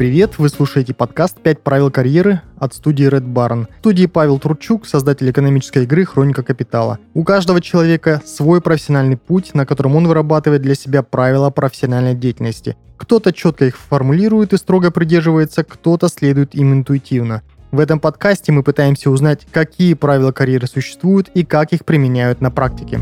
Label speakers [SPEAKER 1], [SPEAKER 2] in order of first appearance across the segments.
[SPEAKER 1] привет! Вы слушаете подкаст «Пять правил карьеры» от студии Red Barn. В студии Павел Тручук, создатель экономической игры «Хроника капитала». У каждого человека свой профессиональный путь, на котором он вырабатывает для себя правила профессиональной деятельности. Кто-то четко их формулирует и строго придерживается, кто-то следует им интуитивно. В этом подкасте мы пытаемся узнать, какие правила карьеры существуют и как их применяют на практике.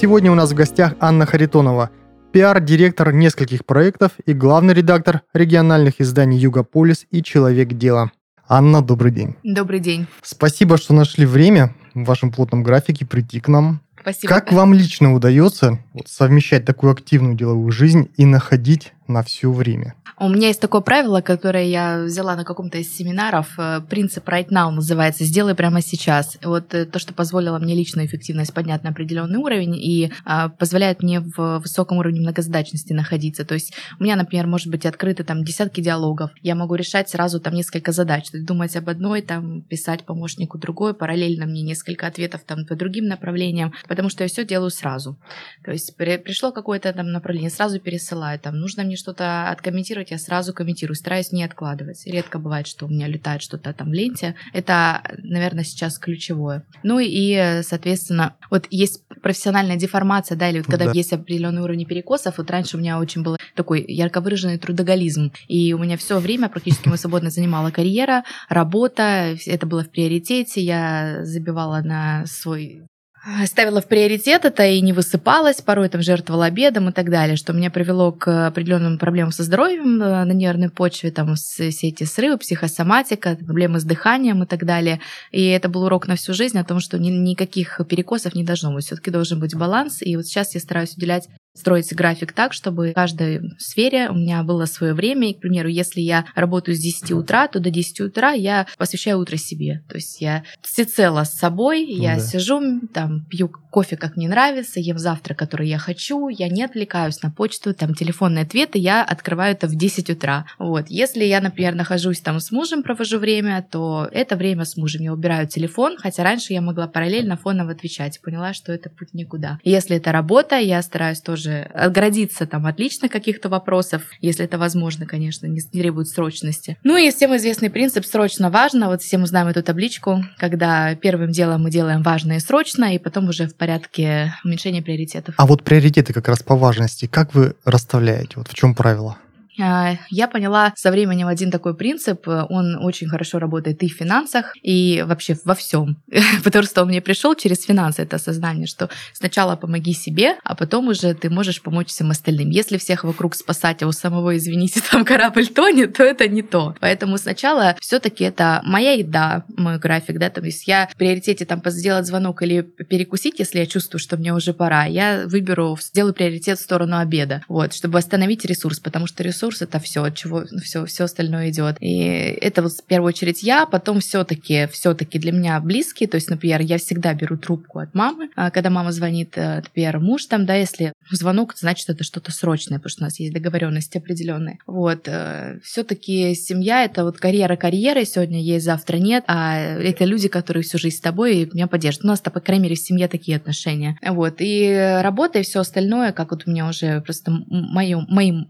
[SPEAKER 1] Сегодня у нас в гостях Анна Харитонова, пиар-директор нескольких проектов и главный редактор региональных изданий «Югополис» и «Человек дела». Анна, добрый день.
[SPEAKER 2] Добрый день.
[SPEAKER 1] Спасибо, что нашли время в вашем плотном графике прийти к нам.
[SPEAKER 2] Спасибо.
[SPEAKER 1] Как вам лично удается совмещать такую активную деловую жизнь и находить на все время?
[SPEAKER 2] У меня есть такое правило, которое я взяла на каком-то из семинаров. Э, принцип right now называется «сделай прямо сейчас». Вот э, то, что позволило мне личную эффективность поднять на определенный уровень и а, позволяет мне в высоком уровне многозадачности находиться. То есть у меня, например, может быть открыты там десятки диалогов. Я могу решать сразу там несколько задач. Думать об одной, там писать помощнику другой, параллельно мне несколько ответов там по другим направлениям, потому что я все делаю сразу. То есть пришло какое-то там направление, сразу пересылаю. Там нужно мне что-то откомментировать, я сразу комментирую, стараюсь не откладывать. Редко бывает, что у меня летает что-то там в ленте. Это, наверное, сейчас ключевое. Ну и, соответственно, вот есть профессиональная деформация, да, или вот когда да. есть определенный уровень перекосов, вот раньше у меня очень был такой ярко выраженный трудоголизм, и у меня все время практически мы свободно занимала карьера, работа, это было в приоритете, я забивала на свой ставила в приоритет это и не высыпалась, порой там жертвовала обедом и так далее, что меня привело к определенным проблемам со здоровьем э, на нервной почве, там все эти срывы, психосоматика, проблемы с дыханием и так далее. И это был урок на всю жизнь о том, что ни, никаких перекосов не должно быть. Все-таки должен быть баланс. И вот сейчас я стараюсь уделять строить график так, чтобы в каждой сфере у меня было свое время. И, к примеру, если я работаю с 10 утра, то до 10 утра я посвящаю утро себе. То есть я всецело с собой, ну, я да. сижу, там, пью кофе, как мне нравится, ем завтрак, который я хочу, я не отвлекаюсь на почту, там, телефонные ответы, я открываю это в 10 утра. Вот. Если я, например, нахожусь там с мужем, провожу время, то это время с мужем. Я убираю телефон, хотя раньше я могла параллельно фоново отвечать. Поняла, что это путь никуда. Если это работа, я стараюсь тоже тоже отгородиться там от личных каких-то вопросов, если это возможно, конечно, не требует срочности. Ну и всем известный принцип «срочно важно». Вот все мы знаем эту табличку, когда первым делом мы делаем важно и срочно, и потом уже в порядке уменьшения приоритетов.
[SPEAKER 1] А вот приоритеты как раз по важности, как вы расставляете? Вот в чем правило?
[SPEAKER 2] А, я поняла со временем один такой принцип, он очень хорошо работает и в финансах, и вообще во всем, потому что он мне пришел через финансы, это осознание, что сначала помоги себе, а потом уже ты можешь помочь всем остальным. Если всех вокруг спасать, а у самого, извините, там корабль тонет, то это не то. Поэтому сначала все-таки это моя еда, мой график, да, то есть я в приоритете там сделать звонок или перекусить, если я чувствую, что мне уже пора, я выберу, сделаю приоритет в сторону обеда, вот, чтобы остановить ресурс, потому что ресурс ресурс это все, от чего все, все остальное идет. И это вот в первую очередь я, потом все-таки, все-таки для меня близкие, то есть, например, я всегда беру трубку от мамы, а когда мама звонит, э, например, муж там, да, если звонок, значит, это что-то срочное, потому что у нас есть договоренности определенные. Вот, э, все-таки семья это вот карьера карьеры, сегодня есть, завтра нет, а это люди, которые всю жизнь с тобой и меня поддержат. У нас, по крайней мере, в семье такие отношения. Вот, и работа и все остальное, как вот у меня уже просто мою, моим,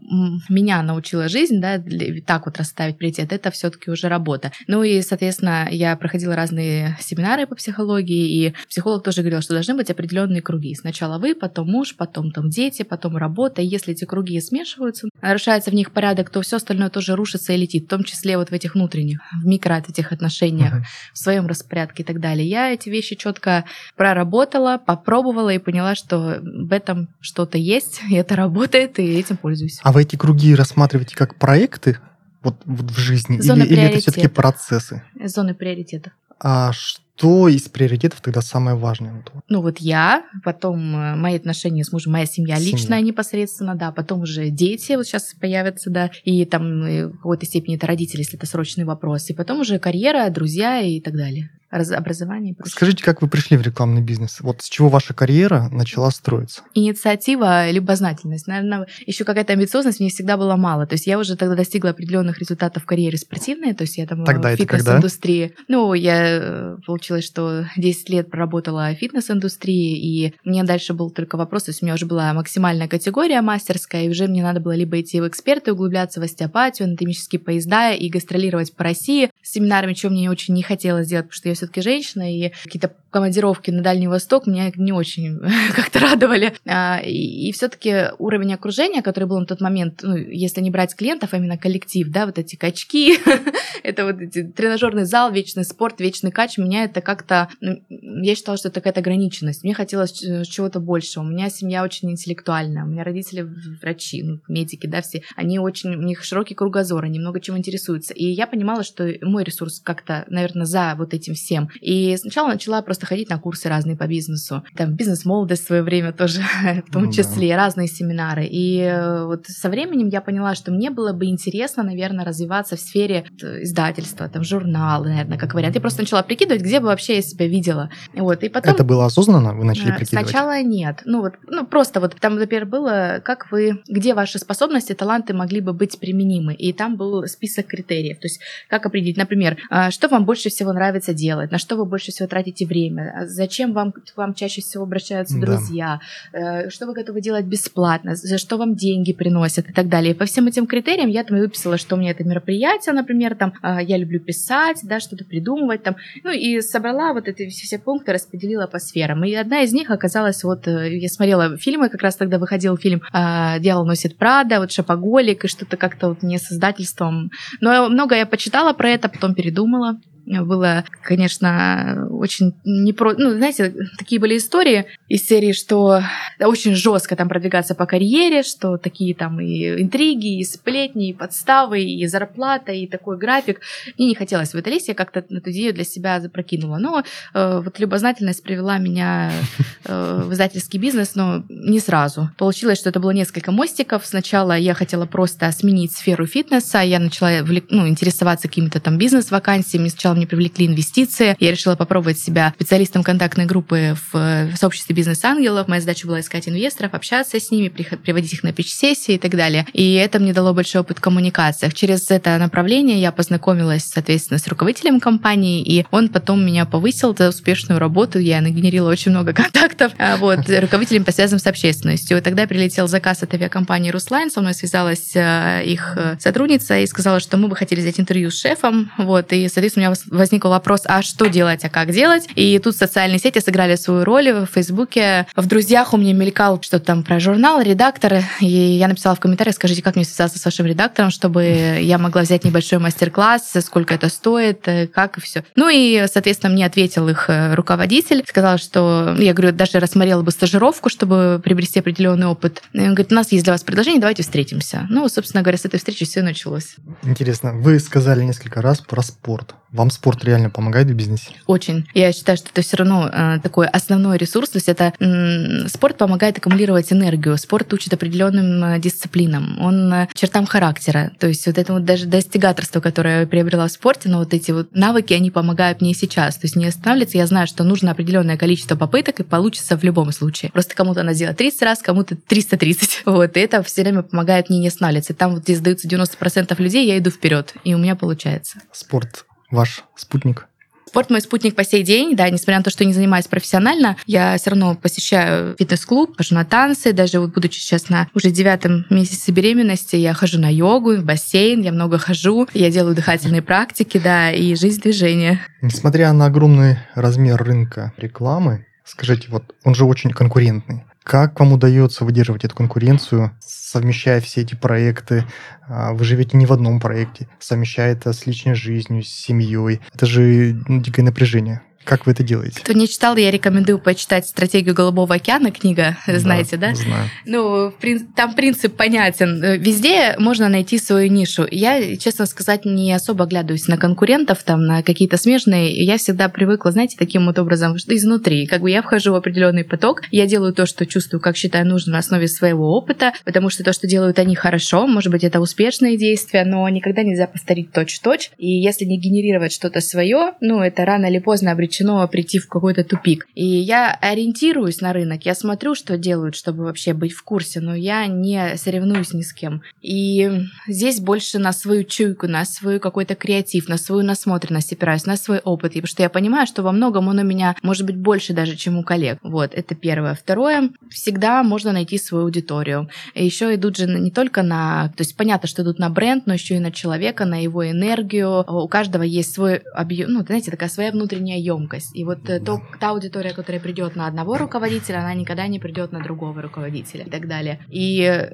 [SPEAKER 2] меня научила жизнь, да, так вот расставить приоритет, это все-таки уже работа. Ну и, соответственно, я проходила разные семинары по психологии, и психолог тоже говорил, что должны быть определенные круги. Сначала вы, потом муж, потом там дети, потом работа. И если эти круги смешиваются, нарушается в них порядок, то все остальное тоже рушится и летит, в том числе вот в этих внутренних, в микро этих отношениях, uh-huh. в своем распорядке и так далее. Я эти вещи четко проработала, попробовала и поняла, что в этом что-то есть, и это работает, и этим пользуюсь.
[SPEAKER 1] А вы эти круги рассматриваете рассматриваете как проекты вот, вот в жизни,
[SPEAKER 2] Зоны
[SPEAKER 1] или, или это все-таки процессы?
[SPEAKER 2] Зоны приоритета.
[SPEAKER 1] А что из приоритетов тогда самое важное?
[SPEAKER 2] Ну вот я, потом э, мои отношения с мужем, моя семья, семья. личная непосредственно, да, потом уже дети вот сейчас появятся, да, и там э, в какой-то степени это родители, если это срочный вопрос, и потом уже карьера, друзья и так далее. Образование.
[SPEAKER 1] Скажите, как вы пришли в рекламный бизнес? Вот с чего ваша карьера начала строиться?
[SPEAKER 2] Инициатива, любознательность. Наверное, еще какая-то амбициозность мне всегда было мало. То есть я уже тогда достигла определенных результатов в карьере спортивной, то есть я там
[SPEAKER 1] тогда
[SPEAKER 2] в фитнес-индустрии. Ну, я э, получилось, что 10 лет проработала в фитнес-индустрии, и мне дальше был только вопрос, то есть у меня уже была максимальная категория мастерская, и уже мне надо было либо идти в эксперты, углубляться в остеопатию, анатомические поезда и гастролировать по России с семинарами, чего мне очень не хотелось делать, потому что я все-таки женщина, и какие-то командировки на Дальний Восток меня не очень как-то радовали. А, и, все-таки уровень окружения, который был на тот момент, ну, если не брать клиентов, а именно коллектив, да, вот эти качки, это вот эти тренажерный зал, вечный спорт, вечный кач, меня это как-то, ну, я считала, что это какая-то ограниченность. Мне хотелось чего-то большего. У меня семья очень интеллектуальная, у меня родители врачи, ну, медики, да, все, они очень, у них широкий кругозор, они много чем интересуются. И я понимала, что мой ресурс как-то, наверное, за вот этим всем. И сначала начала просто ходить на курсы разные по бизнесу. Там бизнес-молодость в свое время тоже, в том ну числе, разные семинары. И э, вот со временем я поняла, что мне было бы интересно, наверное, развиваться в сфере э, издательства, там, журналы, наверное, как вариант. Я просто начала прикидывать, где бы вообще я себя видела. Вот, и потом...
[SPEAKER 1] Это было осознанно? Вы начали
[SPEAKER 2] э,
[SPEAKER 1] прикидывать?
[SPEAKER 2] Сначала нет. Ну, вот, ну, просто вот там, например, было, как вы, где ваши способности, таланты могли бы быть применимы. И там был список критериев. То есть, как определить, например, что вам больше всего нравится делать, на что вы больше всего тратите время, а зачем вам, вам чаще всего обращаются друзья, да. что вы готовы делать бесплатно, за что вам деньги приносят и так далее. И по всем этим критериям я там выписала, что у меня это мероприятие, например, там, я люблю писать, да, что-то придумывать там, ну и собрала вот эти все, все пункты, распределила по сферам. И одна из них оказалась вот, э, я смотрела фильмы, как раз тогда выходил фильм «Дьявол носит Прада», вот «Шапоголик» и что-то как-то вот не создательством. Но много я почитала про это, потом передумала было, конечно, очень непро... Ну, знаете, такие были истории из серии, что очень жестко там продвигаться по карьере, что такие там и интриги, и сплетни, и подставы, и зарплата, и такой график. Мне не хотелось в это лезть, я как-то эту идею для себя запрокинула. Но э, вот любознательность привела меня э, в издательский бизнес, но не сразу. Получилось, что это было несколько мостиков. Сначала я хотела просто сменить сферу фитнеса, я начала ну, интересоваться какими-то там бизнес-вакансиями. Сначала мне привлекли инвестиции. Я решила попробовать себя специалистом контактной группы в, сообществе бизнес-ангелов. Моя задача была искать инвесторов, общаться с ними, приводить их на пич-сессии и так далее. И это мне дало большой опыт в коммуникациях. Через это направление я познакомилась, соответственно, с руководителем компании, и он потом меня повысил за успешную работу. Я нагенерила очень много контактов а, вот, руководителем по связям с общественностью. Тогда прилетел заказ от авиакомпании «Руслайн», со мной связалась э, их э, сотрудница и сказала, что мы бы хотели взять интервью с шефом. Вот, и, соответственно, у меня возникл вопрос, а что делать, а как делать? И тут социальные сети сыграли свою роль. В Фейсбуке, в друзьях у меня мелькал что-то там про журнал, редакторы. И я написала в комментариях, скажите, как мне связаться с вашим редактором, чтобы я могла взять небольшой мастер-класс, сколько это стоит, как и все. Ну и, соответственно, мне ответил их э, руководитель, сказал, что я говорю, даже рассмотрела бы стажировку, чтобы приобрести определенный опыт. И он говорит, у нас есть для вас предложение, давайте встретимся. Ну, собственно говоря, с этой встречи все началось.
[SPEAKER 1] Интересно, вы сказали несколько раз про спорт. Вам спорт реально помогает в бизнесе?
[SPEAKER 2] Очень. Я считаю, что это все равно э, такой основной ресурс. То есть это э, спорт помогает аккумулировать энергию. Спорт учит определенным э, дисциплинам. Он э, чертам характера. То есть вот это вот даже достигаторство, которое я приобрела в спорте, но вот эти вот навыки, они помогают мне сейчас. То есть не останавливаться. Я знаю, что нужно определенное количество попыток, и получится в любом случае. Просто кому-то она сделает 30 раз, кому-то 330. Вот. И это все время помогает мне не останавливаться. И там вот где сдаются 90% людей, я иду вперед. И у меня получается.
[SPEAKER 1] Спорт ваш спутник?
[SPEAKER 2] Спорт мой спутник по сей день, да, несмотря на то, что не занимаюсь профессионально, я все равно посещаю фитнес-клуб, хожу на танцы, даже вот будучи сейчас на уже девятом месяце беременности, я хожу на йогу, в бассейн, я много хожу, я делаю дыхательные практики, да, и жизнь движения.
[SPEAKER 1] Несмотря на огромный размер рынка рекламы, скажите, вот он же очень конкурентный. Как вам удается выдерживать эту конкуренцию, совмещая все эти проекты? А, вы живете не в одном проекте, совмещая это с личной жизнью, с семьей. Это же ну, дикое напряжение. Как вы это делаете?
[SPEAKER 2] Кто не читал, я рекомендую почитать «Стратегию Голубого океана», книга, знаете, да?
[SPEAKER 1] Знаю.
[SPEAKER 2] Ну, там принцип понятен. Везде можно найти свою нишу. Я, честно сказать, не особо оглядываюсь на конкурентов, там, на какие-то смежные. Я всегда привыкла, знаете, таким вот образом, что изнутри. Как бы я вхожу в определенный поток, я делаю то, что чувствую, как считаю нужно на основе своего опыта, потому что то, что делают они хорошо, может быть, это успешные действия, но никогда нельзя повторить точь-в-точь. И если не генерировать что-то свое, ну, это рано или поздно обречено прийти в какой-то тупик. И я ориентируюсь на рынок, я смотрю, что делают, чтобы вообще быть в курсе, но я не соревнуюсь ни с кем. И здесь больше на свою чуйку, на свой какой-то креатив, на свою насмотренность опираюсь, на свой опыт, потому что я понимаю, что во многом он у меня может быть больше даже, чем у коллег. Вот, это первое. Второе, всегда можно найти свою аудиторию. Еще идут же не только на... То есть понятно, что идут на бренд, но еще и на человека, на его энергию. У каждого есть свой объем, ну, знаете, такая своя внутренняя емкость. И вот э, то, та аудитория, которая придет на одного руководителя, она никогда не придет на другого руководителя и так далее. И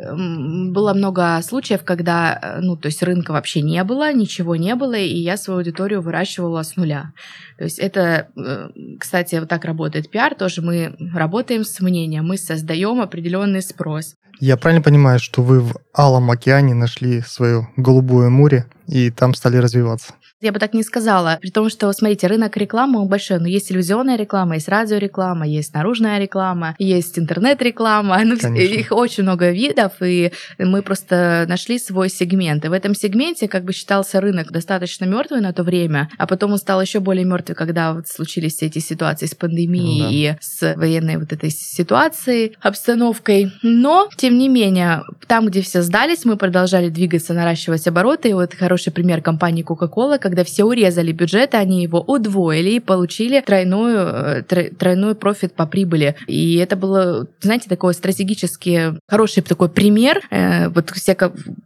[SPEAKER 2] было много случаев, когда, э, ну, то есть рынка вообще не было, ничего не было, и я свою аудиторию выращивала с нуля. То есть это, э, кстати, вот так работает пиар, тоже мы работаем с мнением, мы создаем определенный спрос.
[SPEAKER 1] Я правильно понимаю, что вы в Алом океане нашли свое голубое море и там стали развиваться?
[SPEAKER 2] Я бы так не сказала. При том, что, смотрите, рынок рекламы большой, но есть телевизионная реклама, есть радиореклама, есть наружная реклама, есть интернет-реклама. Ну, их очень много видов, и мы просто нашли свой сегмент. И в этом сегменте как бы считался рынок достаточно мертвый на то время, а потом он стал еще более мертвый, когда вот случились эти ситуации с пандемией ну, да. и с военной вот этой ситуацией, обстановкой. Но, тем не менее, там, где все сдались, мы продолжали двигаться, наращивать обороты. И вот хороший пример компании Coca-Cola, когда все урезали бюджет, они его удвоили и получили тройную, э, тройной профит по прибыли. И это было, знаете, такой стратегически хороший такой пример. Э, вот все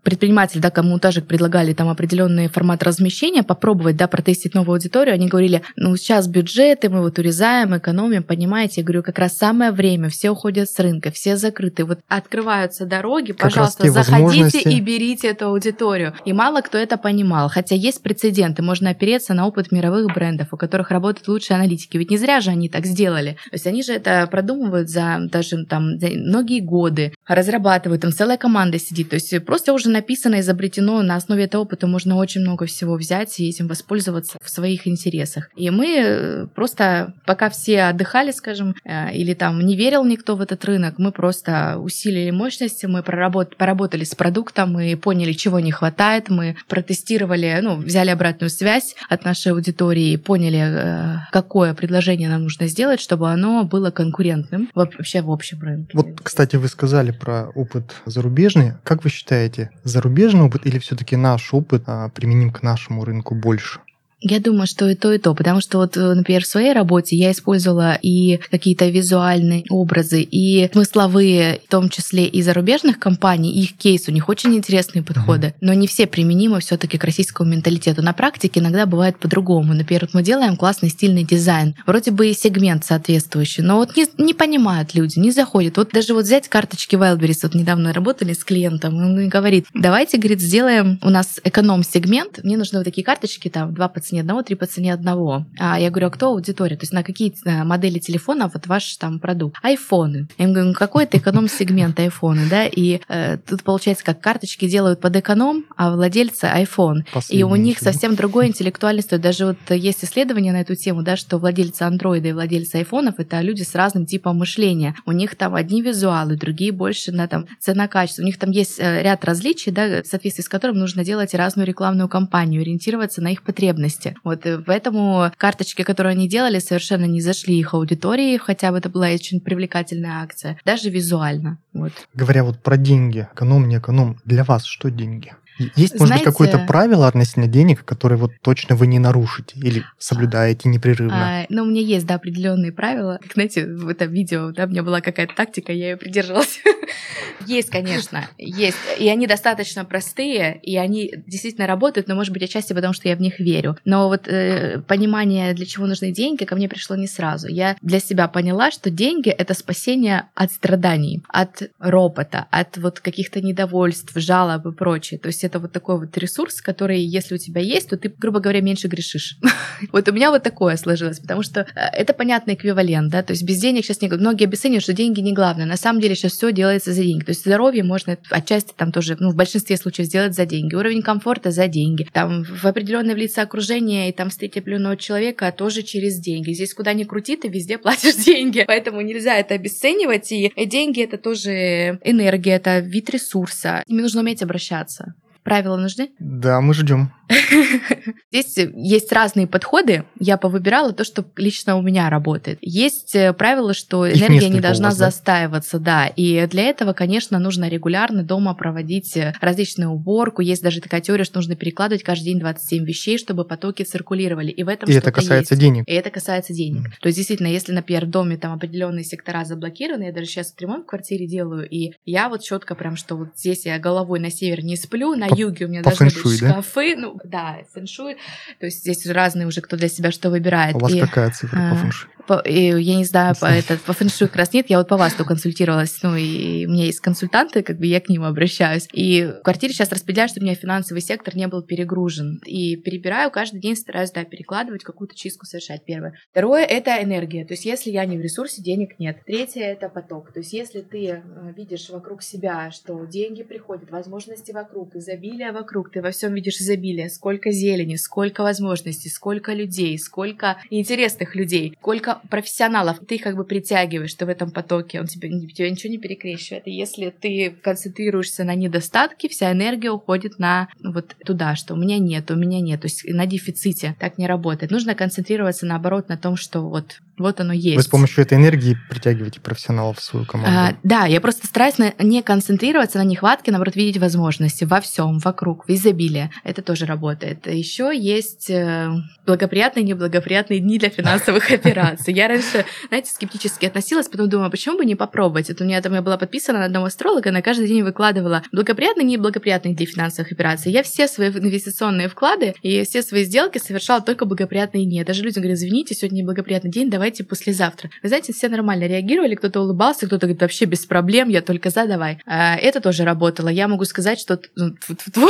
[SPEAKER 2] предприниматели, да, кому тоже предлагали там определенный формат размещения, попробовать, да, протестить новую аудиторию, они говорили, ну, сейчас бюджеты, мы вот урезаем, экономим, понимаете? Я говорю, как раз самое время, все уходят с рынка, все закрыты, вот открываются дороги, как пожалуйста, заходите и берите эту аудиторию. И мало кто это понимал, хотя есть прецедент клиенты, можно опереться на опыт мировых брендов, у которых работают лучшие аналитики. Ведь не зря же они так сделали. То есть они же это продумывают за даже там за многие годы, разрабатывают, там целая команда сидит. То есть просто уже написано, изобретено, на основе этого опыта можно очень много всего взять и этим воспользоваться в своих интересах. И мы э, просто, пока все отдыхали, скажем, э, или там не верил никто в этот рынок, мы просто усилили мощности, мы проработ поработали с продуктом, мы поняли, чего не хватает, мы протестировали, ну, взяли обратно обратную связь от нашей аудитории, поняли, э, какое предложение нам нужно сделать, чтобы оно было конкурентным вообще в общем рынке.
[SPEAKER 1] Вот, кстати, вы сказали про опыт зарубежный. Как вы считаете, зарубежный опыт или все-таки наш опыт а, применим к нашему рынку больше?
[SPEAKER 2] Я думаю, что и то, и то, потому что вот, э, например, в своей работе я использовала и какие-то визуальные образы, и смысловые, в том числе и зарубежных компаний, их кейс, у них очень интересные подходы, mm-hmm. но не все применимы все таки к российскому менталитету. На практике иногда бывает по-другому. Например, вот мы делаем классный стильный дизайн, вроде бы и сегмент соответствующий, но вот не, не понимают люди, не заходят. Вот даже вот взять карточки Wildberries, вот недавно работали с клиентом, он говорит, давайте, говорит, сделаем у нас эконом-сегмент, мне нужны вот такие карточки, там, два по цене одного, три по цене одного. А я говорю, а кто аудитория? То есть на какие э, модели телефона вот ваш там продукт? Айфоны. Я говорю, ну какой это эконом-сегмент айфоны, да? И э, тут получается, как карточки делают под эконом, а владельцы iPhone. Последний и у них совсем другой интеллектуальный стой. Даже вот есть исследования на эту тему, да, что владельцы андроида и владельцы айфонов это люди с разным типом мышления. У них там одни визуалы, другие больше на там цена-качество. У них там есть э, ряд различий, да, в соответствии с которым нужно делать разную рекламную кампанию, ориентироваться на их потребности месте. Вот э, поэтому карточки, которые они делали, совершенно не зашли их аудитории, хотя бы это была очень привлекательная акция, даже визуально. Вот.
[SPEAKER 1] Говоря вот про деньги, эконом, не эконом, для вас что деньги? Есть, может быть, какое-то правило относительно денег, которое вот точно вы не нарушите или соблюдаете непрерывно?
[SPEAKER 2] А, ну, у меня есть, да, определенные правила. Как, знаете, в этом видео, да, у меня была какая-то тактика, я ее придерживалась. Есть, конечно, есть. И они достаточно простые, и они действительно работают, но, может быть, отчасти потому, что я в них верю. Но вот э, понимание, для чего нужны деньги, ко мне пришло не сразу. Я для себя поняла, что деньги — это спасение от страданий, от ропота, от вот каких-то недовольств, жалоб и прочее. То есть это вот такой вот ресурс, который, если у тебя есть, то ты, грубо говоря, меньше грешишь. Вот у меня вот такое сложилось, потому что э, это понятный эквивалент, да, то есть без денег сейчас не... Многие обесценивают, что деньги не главное. На самом деле сейчас все делается за деньги. То есть здоровье можно отчасти там тоже, ну, в большинстве случаев сделать за деньги. Уровень комфорта за деньги. Там в определенное влиться окружение и там встретить определенного человека тоже через деньги. Здесь куда ни крути, ты везде платишь деньги. Поэтому нельзя это обесценивать. И деньги это тоже энергия, это вид ресурса. Ими нужно уметь обращаться. Правила нужны?
[SPEAKER 1] Да, мы ждем.
[SPEAKER 2] Здесь есть разные подходы. Я повыбирала то, что лично у меня работает. Есть э, правило, что энергия не должна вас, застаиваться, да? И для этого, конечно, нужно регулярно дома проводить э, различную уборку. Есть даже такая теория, что нужно перекладывать каждый день 27 вещей, чтобы потоки циркулировали. И в этом
[SPEAKER 1] И это касается
[SPEAKER 2] есть.
[SPEAKER 1] денег.
[SPEAKER 2] И это касается денег. Mm. То есть, действительно, если, например, в доме там определенные сектора заблокированы, я даже сейчас ремонт в квартире делаю, и я вот четко прям, что вот здесь я головой на север не сплю, на юге у меня должны быть шкафы, да? ну, да, фэншуй. То есть здесь разные уже, кто для себя что выбирает.
[SPEAKER 1] У вас и, какая цифра по а, фэншуй?
[SPEAKER 2] По, и, я не знаю, по, это, по фэншуй как раз нет, я вот по вас консультировалась, ну и у меня есть консультанты, как бы я к ним обращаюсь. И в квартире сейчас распределяю, чтобы у меня финансовый сектор не был перегружен. И перебираю каждый день, стараюсь, да, перекладывать, какую-то чистку совершать, первое. Второе — это энергия, то есть если я не в ресурсе, денег нет. Третье — это поток, то есть если ты э, видишь вокруг себя, что деньги приходят, возможности вокруг, изобилие вокруг, ты во всем видишь изобилие, сколько зелени, сколько возможностей, сколько людей, сколько интересных людей, сколько профессионалов ты как бы притягиваешь, ты в этом потоке, он тебе, тебе ничего не перекрещивает. И если ты концентрируешься на недостатке, вся энергия уходит на вот туда, что у меня нет, у меня нет, то есть на дефиците. Так не работает. Нужно концентрироваться наоборот на том, что вот вот оно есть.
[SPEAKER 1] Вы с помощью этой энергии притягиваете профессионалов в свою команду. А,
[SPEAKER 2] да, я просто стараюсь на, не концентрироваться на нехватке, наоборот, видеть возможности во всем, вокруг, в изобилии. Это тоже работает. Еще есть э, благоприятные и неблагоприятные дни для финансовых операций. Я раньше, знаете, скептически относилась, потом думала, почему бы не попробовать? Это у меня там я была подписана на одного астролога, на каждый день выкладывала благоприятные и неблагоприятные для финансовых операций. Я все свои инвестиционные вклады и все свои сделки совершала только благоприятные дни. Даже людям говорю, извините, сегодня неблагоприятный день, давай давайте послезавтра. Вы знаете, все нормально реагировали, кто-то улыбался, кто-то говорит, вообще без проблем, я только за, давай. А, это тоже работало. Я могу сказать, что ну,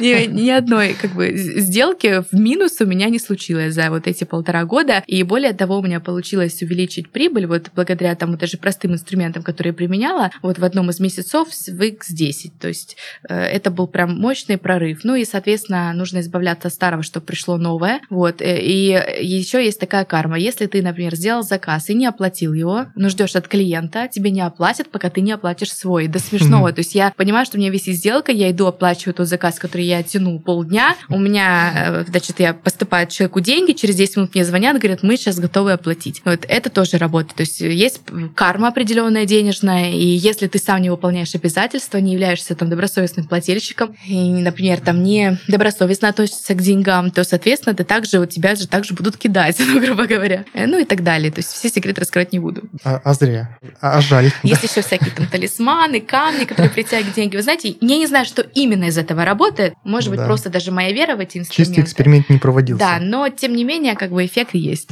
[SPEAKER 2] ни одной как бы сделки в минус у меня не случилось за вот эти полтора года. И более того, у меня получилось увеличить прибыль вот благодаря тому даже простым инструментам, которые я применяла, вот в одном из месяцев в X10. То есть э, это был прям мощный прорыв. Ну и, соответственно, нужно избавляться от старого, чтобы пришло новое. Вот. Э, и еще есть такая карма. Если если ты, например, сделал заказ и не оплатил его, но ждешь от клиента, тебе не оплатят, пока ты не оплатишь свой. До смешного. То есть я понимаю, что у меня висит сделка, я иду оплачиваю тот заказ, который я тяну полдня. У меня, э, значит, я поступаю человеку деньги, через 10 минут мне звонят, говорят, мы сейчас готовы оплатить. Вот это тоже работает. То есть есть карма определенная денежная, и если ты сам не выполняешь обязательства, не являешься там добросовестным плательщиком, и, например, там не добросовестно относишься к деньгам, то, соответственно, ты также, у тебя же также будут кидать, ну, грубо говоря. Э, ну и так далее. То есть все секреты раскрывать не буду.
[SPEAKER 1] А, а зря. А, а жаль.
[SPEAKER 2] Есть да. еще всякие там талисманы, камни, которые притягивают деньги. Вы знаете, я не знаю, что именно из этого работает. Может быть, да. просто даже моя вера в эти инструменты.
[SPEAKER 1] Чистый эксперимент не проводился.
[SPEAKER 2] Да, но тем не менее, как бы эффект есть.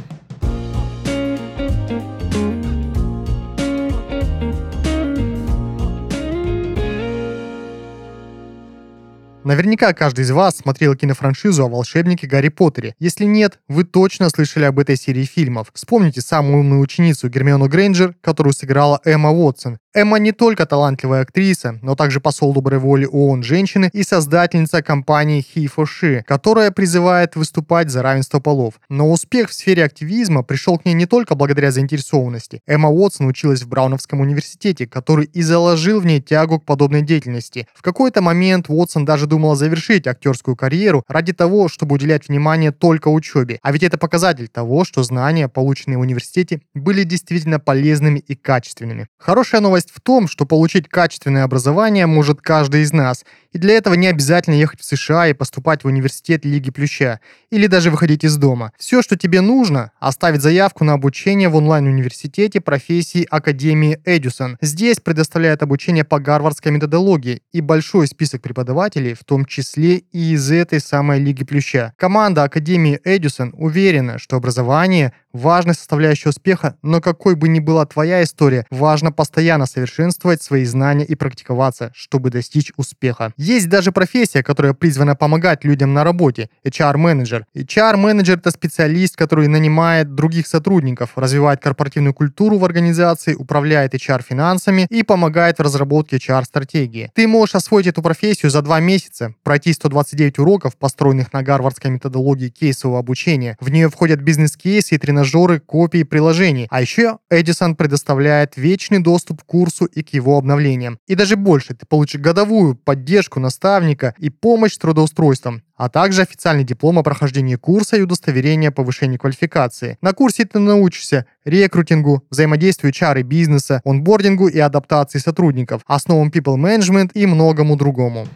[SPEAKER 1] Наверняка каждый из вас смотрел кинофраншизу о волшебнике Гарри Поттере. Если нет, вы точно слышали об этой серии фильмов. Вспомните самую умную ученицу Гермиону Грейнджер, которую сыграла Эмма Уотсон. Эмма не только талантливая актриса, но также посол доброй воли ООН женщины и создательница компании He for She, которая призывает выступать за равенство полов. Но успех в сфере активизма пришел к ней не только благодаря заинтересованности. Эмма Уотсон училась в Брауновском университете, который и заложил в ней тягу к подобной деятельности. В какой-то момент Уотсон даже думала завершить актерскую карьеру ради того, чтобы уделять внимание только учебе. А ведь это показатель того, что знания, полученные в университете, были действительно полезными и качественными. Хорошая новость Ценность в том, что получить качественное образование может каждый из нас, и для этого не обязательно ехать в США и поступать в университет Лиги Плюща, или даже выходить из дома. Все, что тебе нужно, оставить заявку на обучение в онлайн-университете профессии Академии Эдюсон. Здесь предоставляют обучение по гарвардской методологии и большой список преподавателей, в том числе и из этой самой Лиги Плюща. Команда Академии Эдюсон уверена, что образование важной составляющей успеха, но какой бы ни была твоя история, важно постоянно совершенствовать свои знания и практиковаться, чтобы достичь успеха. Есть даже профессия, которая призвана помогать людям на работе – HR-менеджер. HR-менеджер – это специалист, который нанимает других сотрудников, развивает корпоративную культуру в организации, управляет HR-финансами и помогает в разработке HR-стратегии. Ты можешь освоить эту профессию за два месяца, пройти 129 уроков, построенных на гарвардской методологии кейсового обучения. В нее входят бизнес-кейсы и тренажеры, копии приложений. А еще Эдисон предоставляет вечный доступ к курсу и к его обновлениям. И даже больше, ты получишь годовую поддержку наставника и помощь с трудоустройством а также официальный диплом о прохождении курса и удостоверение о повышении квалификации. На курсе ты научишься рекрутингу, взаимодействию HR и бизнеса, онбордингу и адаптации сотрудников, основам people management и многому другому.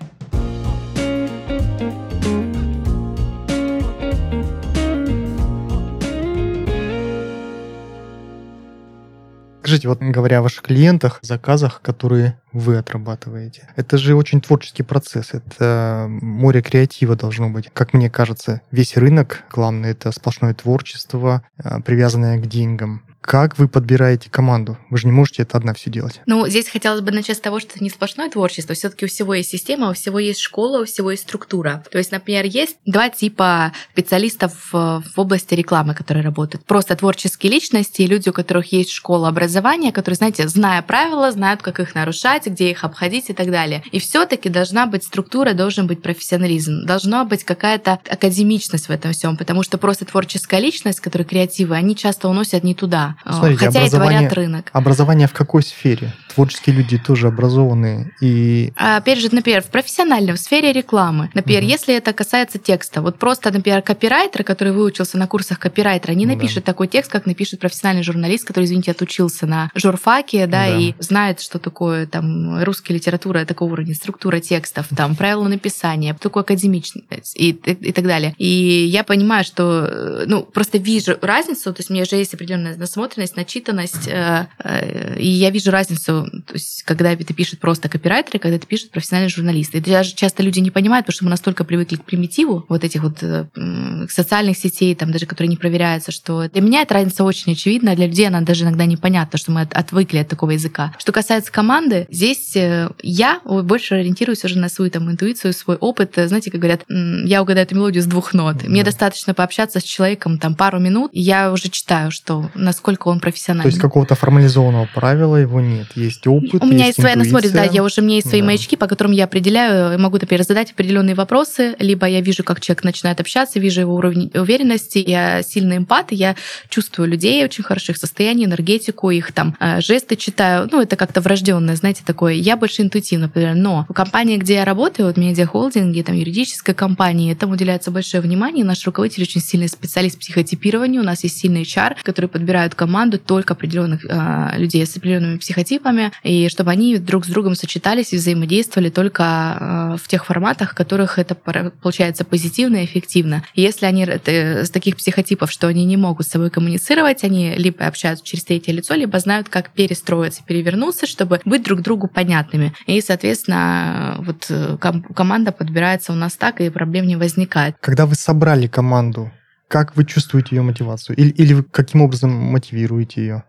[SPEAKER 1] Скажите, вот говоря о ваших клиентах, заказах, которые вы отрабатываете, это же очень творческий процесс, это море креатива должно быть. Как мне кажется, весь рынок, главное, это сплошное творчество, а, привязанное к деньгам. Как вы подбираете команду? Вы же не можете это одна все делать.
[SPEAKER 2] Ну, здесь хотелось бы начать с того, что это не сплошное творчество. все таки у всего есть система, у всего есть школа, у всего есть структура. То есть, например, есть два типа специалистов в области рекламы, которые работают. Просто творческие личности и люди, у которых есть школа образования, которые, знаете, зная правила, знают, как их нарушать, где их обходить и так далее. И все таки должна быть структура, должен быть профессионализм, должна быть какая-то академичность в этом всем, потому что просто творческая личность, которая креативы, они часто уносят не туда.
[SPEAKER 1] Смотрите,
[SPEAKER 2] Хотя и творят рынок.
[SPEAKER 1] Образование в какой сфере? Творческие люди тоже образованные. И...
[SPEAKER 2] А, опять же, например, в профессиональной, в сфере рекламы. Например, угу. если это касается текста. Вот просто, например, копирайтер, который выучился на курсах копирайтера, не напишет да. такой текст, как напишет профессиональный журналист, который, извините, отучился на журфаке, да, да. и знает, что такое там русская литература такого уровня, структура текстов, там правила написания, такое академичность и, и, и так далее. И я понимаю, что, ну, просто вижу разницу, то есть у меня уже есть определенная насмотренность, начитанность, э, э, и я вижу разницу, то есть когда это пишет просто копирайтер, и когда это пишет профессиональный журналист. И даже часто люди не понимают, потому что мы настолько привыкли к примитиву вот этих вот э, социальных сетей, там даже которые не проверяются, что для меня эта разница очень очевидна, а для людей она даже иногда непонятна, что мы отвыкли от такого языка. Что касается команды, здесь я больше ориентируюсь уже на свою там интуицию, свой опыт. Знаете, как говорят, я угадаю эту мелодию с двух нот. Мне достаточно пообщаться с человеком там пару минут, и я уже читаю, что насколько он профессиональный.
[SPEAKER 1] То есть какого-то формализованного правила его нет. Есть опыт,
[SPEAKER 2] У меня есть,
[SPEAKER 1] есть
[SPEAKER 2] своя насмотренность, да, я уже, у меня есть свои да. маячки, по которым я определяю, могу, например, задать определенные вопросы, либо я вижу, как человек начинает общаться, вижу его уровень уверенности, я сильный эмпат, я чувствую людей очень хорошо, их состояние, энергетику, их там э, жесты читаю. Ну, это как-то врожденное, знаете, такое. Я больше интуитивно, например. Но в компании, где я работаю, вот медиахолдинги, там юридической компании, этому уделяется большое внимание. Наш руководитель очень сильный специалист психотипирования. У нас есть сильный HR, который подбирают команду только определенных э, людей с определенными психотипами, и чтобы они друг с другом сочетались и взаимодействовали только э, в тех форматах, в которых это получается позитивно и эффективно. Если они это, с таких психотипов, что они не могут с собой коммуницировать, они либо общаются через третье лицо, либо знают, как перестроиться, перевернуться, чтобы быть друг другу понятными. И, соответственно, вот э, команда подбирается у нас так, и проблем не возникает.
[SPEAKER 1] Когда вы собрали команду, как вы чувствуете ее мотивацию? Или, или вы каким образом мотивируете ее?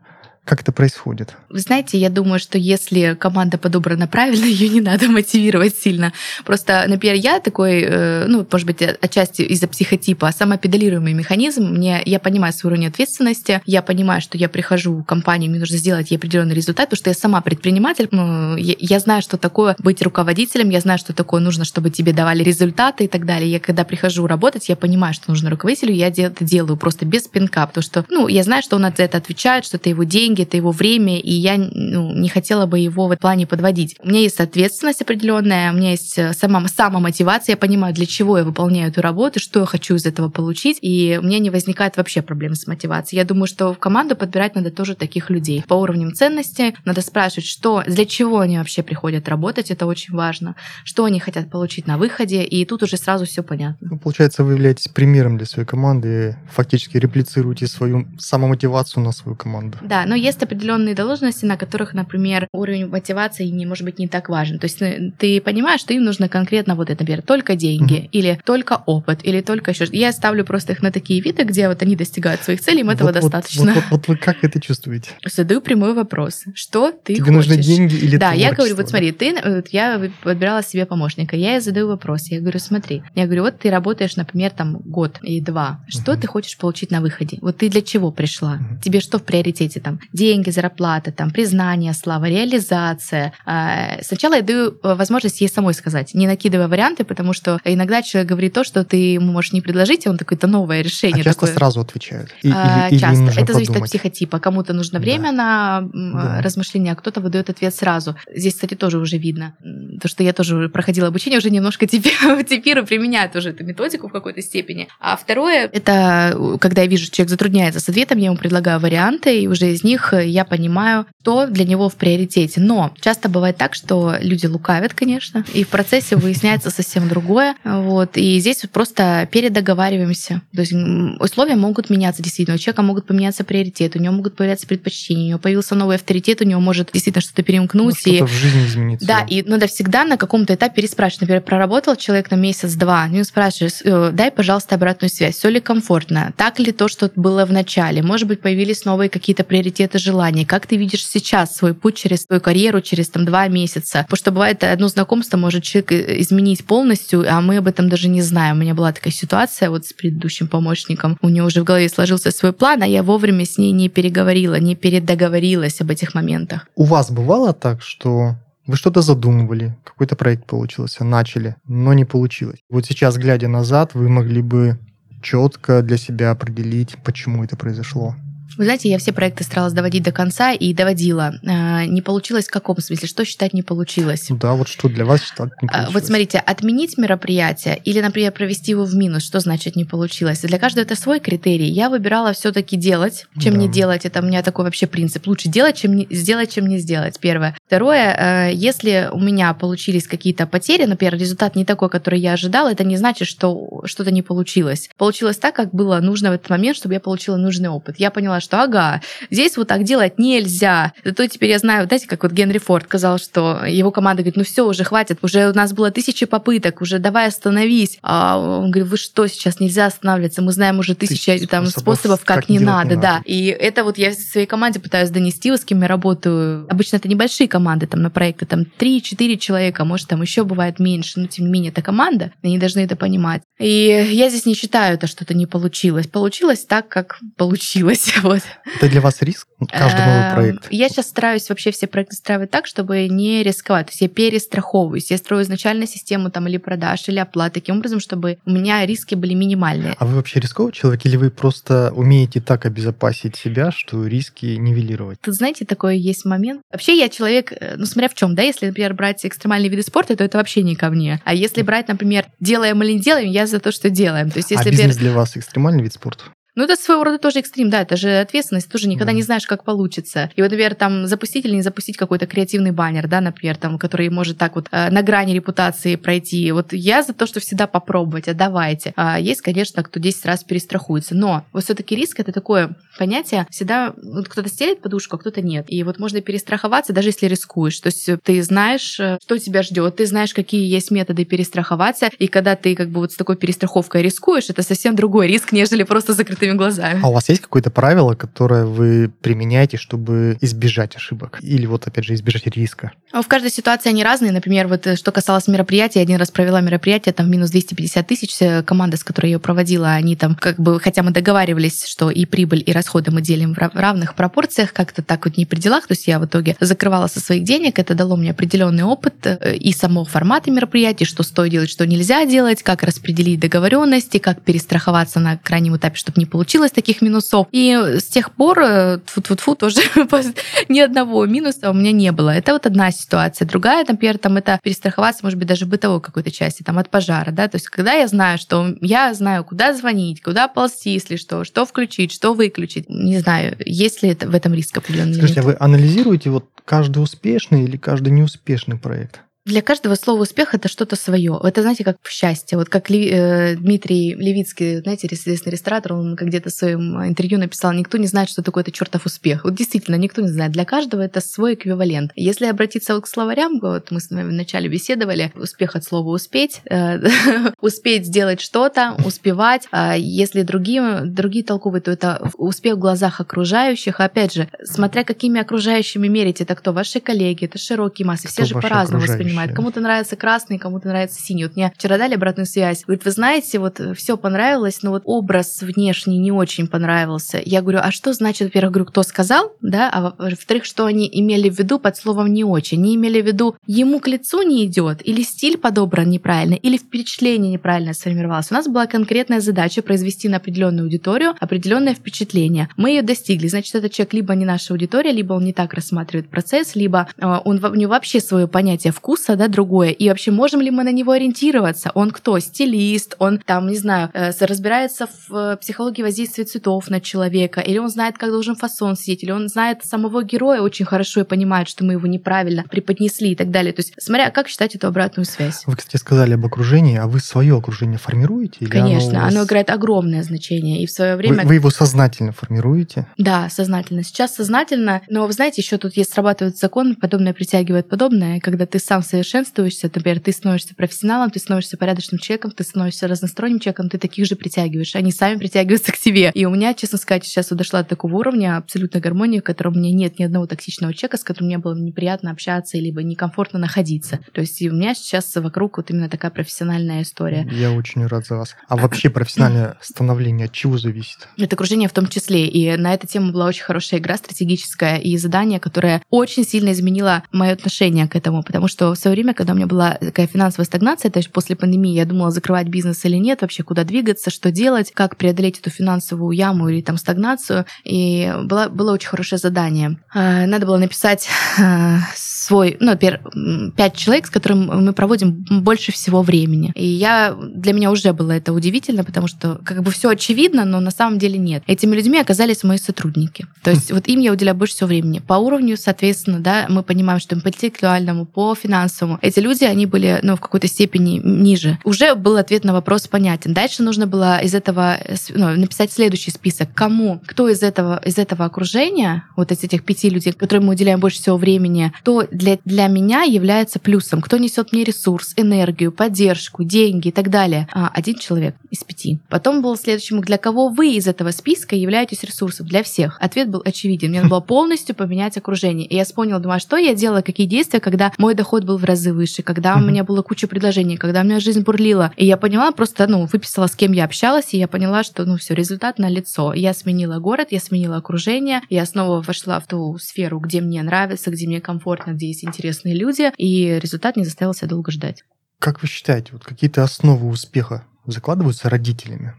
[SPEAKER 1] Как это происходит?
[SPEAKER 2] Вы знаете, я думаю, что если команда подобрана правильно, ее не надо мотивировать сильно. Просто, например, я такой, э, ну, может быть, отчасти из-за психотипа, самопедалируемый механизм. Мне, я понимаю свой уровень ответственности, я понимаю, что я прихожу в компанию, мне нужно сделать ей определенный результат, потому что я сама предприниматель, ну, я, я знаю, что такое быть руководителем, я знаю, что такое нужно, чтобы тебе давали результаты и так далее. Я когда прихожу работать, я понимаю, что нужно руководителю, я это делаю просто без пинка, потому что, ну, я знаю, что он за это отвечает, что это его деньги, деньги, это его время, и я ну, не хотела бы его в этом плане подводить. У меня есть ответственность определенная, у меня есть э, сама, сама мотивация, я понимаю, для чего я выполняю эту работу, что я хочу из этого получить, и у меня не возникает вообще проблем с мотивацией. Я думаю, что в команду подбирать надо тоже таких людей. По уровням ценности надо спрашивать, что, для чего они вообще приходят работать, это очень важно, что они хотят получить на выходе, и тут уже сразу все понятно.
[SPEAKER 1] Ну, получается, вы являетесь примером для своей команды, фактически реплицируете свою самомотивацию на свою команду.
[SPEAKER 2] Да, но есть определенные должности, на которых, например, уровень мотивации не может быть не так важен. То есть э, ты понимаешь, что им нужно конкретно вот это, например, только деньги, mm-hmm. или только опыт, или только еще Я ставлю просто их на такие виды, где вот они достигают своих целей, им этого вот, достаточно.
[SPEAKER 1] Вот, вот, вот вы как это чувствуете?
[SPEAKER 2] Задаю прямой вопрос. Что ты
[SPEAKER 1] Тебе
[SPEAKER 2] хочешь?
[SPEAKER 1] нужны деньги или
[SPEAKER 2] Да,
[SPEAKER 1] я
[SPEAKER 2] говорю, вот смотри, ты, вот я подбирала себе помощника, я ей задаю вопрос, я говорю, смотри, я говорю, вот ты работаешь, например, там год и два, что uh-huh. ты хочешь получить на выходе? Вот ты для чего пришла? Uh-huh. Тебе что в приоритете там? Деньги, зарплата, там, признание, слава, реализация. А, сначала я даю э, возможность ей самой сказать, не накидывая варианты, потому что иногда человек говорит то, что ты ему можешь не предложить, и он такой, это новое решение.
[SPEAKER 1] А часто
[SPEAKER 2] такое.
[SPEAKER 1] сразу отвечают?
[SPEAKER 2] И, а, или, часто. Или это зависит подумать. от психотипа. Кому-то нужно время да. на да. размышления, а кто-то выдает ответ сразу. Здесь, кстати, тоже уже видно. То, что я тоже проходила обучение, уже немножко типирую, применяю тоже эту методику в какой-то степени. А второе, это когда я вижу, что человек затрудняется с ответом, я ему предлагаю варианты, и уже из них я понимаю, что для него в приоритете. Но часто бывает так, что люди лукавят, конечно, и в процессе выясняется совсем другое. Вот. И здесь просто передоговариваемся. То есть условия могут меняться действительно. У человека могут поменяться приоритеты, у него могут появляться предпочтения, у него появился новый авторитет, у него может действительно что-то перемкнуть.
[SPEAKER 1] Ну, что-то и... в жизни измениться.
[SPEAKER 2] Да, и надо всегда на каком-то этапе переспрашивать. Например, проработал человек на месяц-два, ну, спрашиваешь, э, дай, пожалуйста, обратную связь. Все ли комфортно? Так ли то, что было в начале? Может быть, появились новые какие-то приоритеты, желания? Как ты видишь сейчас свой путь через свою карьеру, через там два месяца? Потому что бывает одно знакомство может человек э, изменить полностью, а мы об этом даже не знаем. У меня была такая ситуация вот с предыдущим помощником. У нее уже в голове сложился свой план, а я вовремя с ней не переговорила, не передоговорилась об этих моментах.
[SPEAKER 1] У вас бывало так, что вы что-то задумывали, какой-то проект получился, начали, но не получилось. Вот сейчас, глядя назад, вы могли бы четко для себя определить, почему это произошло.
[SPEAKER 2] Вы знаете, я все проекты старалась доводить до конца и доводила. А, не получилось в каком смысле? Что считать не получилось?
[SPEAKER 1] Да, вот что для вас считать не получилось?
[SPEAKER 2] Вот смотрите, отменить мероприятие или, например, провести его в минус, что значит не получилось? Для каждого это свой критерий. Я выбирала все-таки делать, чем да. не делать. Это у меня такой вообще принцип. Лучше делать, чем не сделать, чем не сделать. Первое. Второе, э, если у меня получились какие-то потери, например, результат не такой, который я ожидала, это не значит, что что-то не получилось. Получилось так, как было нужно в этот момент, чтобы я получила нужный опыт. Я поняла, что ага, здесь вот так делать нельзя. Зато теперь я знаю, знаете, как вот Генри Форд сказал, что его команда говорит, ну все, уже хватит, уже у нас было тысячи попыток, уже давай остановись. А он говорит, вы что, сейчас нельзя останавливаться, мы знаем уже тысячи Тысяч там способов, способов как, как не, надо, не надо, да. И это вот я своей команде пытаюсь донести, с кем я работаю. Обычно это небольшие команды там на проекты, там 3-4 человека, может там еще бывает меньше, но тем не менее это команда, они должны это понимать. И я здесь не считаю это что-то не получилось. Получилось так, как получилось. Вот.
[SPEAKER 1] Это для вас риск? Каждый новый эм, проект?
[SPEAKER 2] Я сейчас стараюсь вообще все проекты страивать так, чтобы не рисковать. То есть я перестраховываюсь. Я строю изначально систему там или продаж, или оплат таким образом, чтобы у меня риски были минимальные.
[SPEAKER 1] А вы вообще рисковый человек или вы просто умеете так обезопасить себя, что риски нивелировать?
[SPEAKER 2] Тут знаете, такой есть момент. Вообще я человек, э, ну смотря в чем, да, если, например, брать экстремальные виды спорта, то это вообще не ко мне. А если брать, например, делаем или не делаем, я за то, что делаем. То есть, если,
[SPEAKER 1] а бизнес например... для вас экстремальный вид спорта?
[SPEAKER 2] Ну, это своего рода тоже экстрим, да, это же ответственность, тоже никогда mm. не знаешь, как получится. И вот, например, там запустить или не запустить какой-то креативный баннер, да, например, там, который может так вот э, на грани репутации пройти. Вот я за то, что всегда попробовать, а давайте. А есть, конечно, кто 10 раз перестрахуется, но вот все таки риск — это такое понятие, всегда вот кто-то стелит подушку, а кто-то нет. И вот можно перестраховаться, даже если рискуешь. То есть ты знаешь, э, что тебя ждет, ты знаешь, какие есть методы перестраховаться, и когда ты как бы вот с такой перестраховкой рискуешь, это совсем другой риск, нежели просто закрытыми глазами.
[SPEAKER 1] А у вас есть какое-то правило, которое вы применяете, чтобы избежать ошибок? Или вот, опять же, избежать риска?
[SPEAKER 2] В каждой ситуации они разные. Например, вот э, что касалось мероприятия, один раз провела мероприятие, там минус 250 тысяч, команда, с которой я ее проводила, они там как бы, хотя мы договаривались, что и прибыль, и расходы мы делим в равных пропорциях, как-то так вот не при делах, то есть я в итоге закрывала со своих денег, это дало мне определенный опыт э, и самого формата мероприятий, что стоит делать, что нельзя делать, как распределить договоренности, как перестраховаться на крайнем этапе, чтобы не получилось таких минусов. И с тех пор, фу-фу-фу, тоже ни одного минуса у меня не было. Это вот одна ситуация. Другая, например, там это перестраховаться, может быть, даже бытовой какой-то части, там от пожара, да, то есть когда я знаю, что я знаю, куда звонить, куда ползти, если что, что включить, что выключить, не знаю, есть ли это, в этом риск определенный.
[SPEAKER 1] Скажите, а вы анализируете вот каждый успешный или каждый неуспешный проект?
[SPEAKER 2] Для каждого слова успех это что-то свое. Это, знаете, как счастье. Вот как Ли, э, Дмитрий Левицкий, знаете, известный ресторатор, он где-то в своем интервью написал, никто не знает, что такое это чертов успех. Вот действительно, никто не знает. Для каждого это свой эквивалент. Если обратиться вот к словарям, вот мы с вами вначале беседовали, успех от слова успеть, э, успеть сделать что-то, успевать. А если другие, другие толковые, то это успех в глазах окружающих. Опять же, смотря какими окружающими мерить, это кто? Ваши коллеги, это широкие массы. Все же по-разному воспринимают понимает. Кому-то нравится красный, кому-то нравится синий. Вот мне вчера дали обратную связь. Говорит, вы знаете, вот все понравилось, но вот образ внешний не очень понравился. Я говорю, а что значит, во-первых, говорю, кто сказал, да, а во-вторых, что они имели в виду под словом не очень? Они имели в виду, ему к лицу не идет, или стиль подобран неправильно, или впечатление неправильно сформировалось. У нас была конкретная задача произвести на определенную аудиторию определенное впечатление. Мы ее достигли. Значит, этот человек либо не наша аудитория, либо он не так рассматривает процесс, либо э, он, у него вообще свое понятие вкуса вкуса, да, другое. И вообще, можем ли мы на него ориентироваться? Он кто? Стилист, он там, не знаю, э, разбирается в э, психологии воздействия цветов на человека, или он знает, как должен фасон сидеть, или он знает самого героя очень хорошо и понимает, что мы его неправильно преподнесли и так далее. То есть, смотря как считать эту обратную связь.
[SPEAKER 1] Вы, кстати, сказали об окружении, а вы свое окружение формируете? Или
[SPEAKER 2] Конечно,
[SPEAKER 1] оно,
[SPEAKER 2] вас... оно играет огромное значение. И в свое время...
[SPEAKER 1] Вы, вы его сознательно формируете?
[SPEAKER 2] Да, сознательно. Сейчас сознательно, но вы знаете, еще тут есть срабатывает закон, подобное притягивает подобное, когда ты сам совершенствуешься, например, ты становишься профессионалом, ты становишься порядочным человеком, ты становишься разносторонним человеком, ты таких же притягиваешь. Они сами притягиваются к тебе. И у меня, честно сказать, сейчас вот дошла до такого уровня абсолютной гармонии, в котором у меня нет ни одного токсичного человека, с которым мне было неприятно общаться, либо некомфортно находиться. То есть у меня сейчас вокруг вот именно такая профессиональная история.
[SPEAKER 1] Я очень рад за вас. А вообще профессиональное становление от чего зависит?
[SPEAKER 2] Это окружение в том числе. И на эту тему была очень хорошая игра стратегическая и задание, которое очень сильно изменило мое отношение к этому, потому что в свое время, когда у меня была такая финансовая стагнация, то есть после пандемии я думала, закрывать бизнес или нет, вообще куда двигаться, что делать, как преодолеть эту финансовую яму или там стагнацию. И было, было очень хорошее задание. А, надо было написать а, свой, ну, пять человек, с которым мы проводим больше всего времени. И я, для меня уже было это удивительно, потому что как бы все очевидно, но на самом деле нет. Этими людьми оказались мои сотрудники. То есть вот им я уделяю больше всего времени. По уровню, соответственно, да, мы понимаем, что им по интеллектуальному, по финансовому, эти люди, они были, ну, в какой-то степени ниже. Уже был ответ на вопрос понятен. Дальше нужно было из этого ну, написать следующий список. Кому, кто из этого, из этого окружения, вот из этих пяти людей, которым мы уделяем больше всего времени, то для, для меня является плюсом. Кто несет мне ресурс, энергию, поддержку, деньги и так далее. А, один человек из пяти. Потом был следующему, для кого вы из этого списка являетесь ресурсом? Для всех. Ответ был очевиден. Мне надо было полностью поменять окружение. И я вспомнила, думаю, а что я делала, какие действия, когда мой доход был в разы выше, когда у меня была куча предложений, когда у меня жизнь бурлила. И я поняла, просто, ну, выписала, с кем я общалась, и я поняла, что, ну, все, результат на лицо. Я сменила город, я сменила окружение, я снова вошла в ту сферу, где мне нравится, где мне комфортно, где есть интересные люди, и результат не заставил себя долго ждать.
[SPEAKER 1] Как вы считаете, вот какие-то основы успеха закладываются родителями?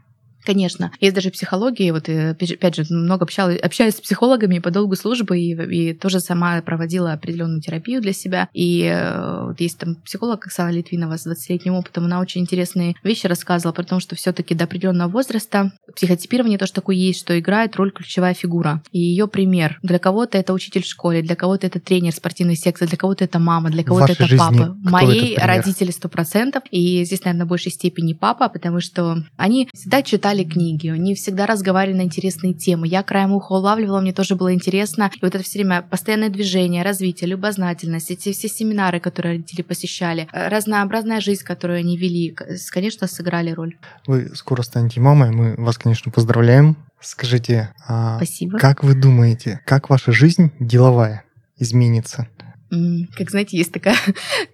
[SPEAKER 2] Конечно. Есть даже психология. Вот, э, опять же, много общалась, общаюсь с психологами по долгу службы и, и тоже сама проводила определенную терапию для себя. И э, вот есть там психолог Оксана Литвинова с 20-летним опытом. Она очень интересные вещи рассказывала про то, что все таки до определенного возраста психотипирование тоже такое есть, что играет роль ключевая фигура. И ее пример. Для кого-то это учитель в школе, для кого-то это тренер спортивной секции, для кого-то это мама, для кого-то это папа. Мои родители сто процентов. И здесь, наверное, в большей степени папа, потому что они всегда читали книги, они всегда разговаривали на интересные темы. Я краем уха улавливала, мне тоже было интересно. И вот это все время постоянное движение, развитие, любознательность, эти все семинары, которые родители посещали, э, разнообразная жизнь, которую они вели, конечно, сыграли роль.
[SPEAKER 1] Вы скоро станете мамой, мы вас, конечно, поздравляем. Скажите, а
[SPEAKER 2] Спасибо.
[SPEAKER 1] как вы думаете, как ваша жизнь деловая изменится?
[SPEAKER 2] Как знаете, есть такая...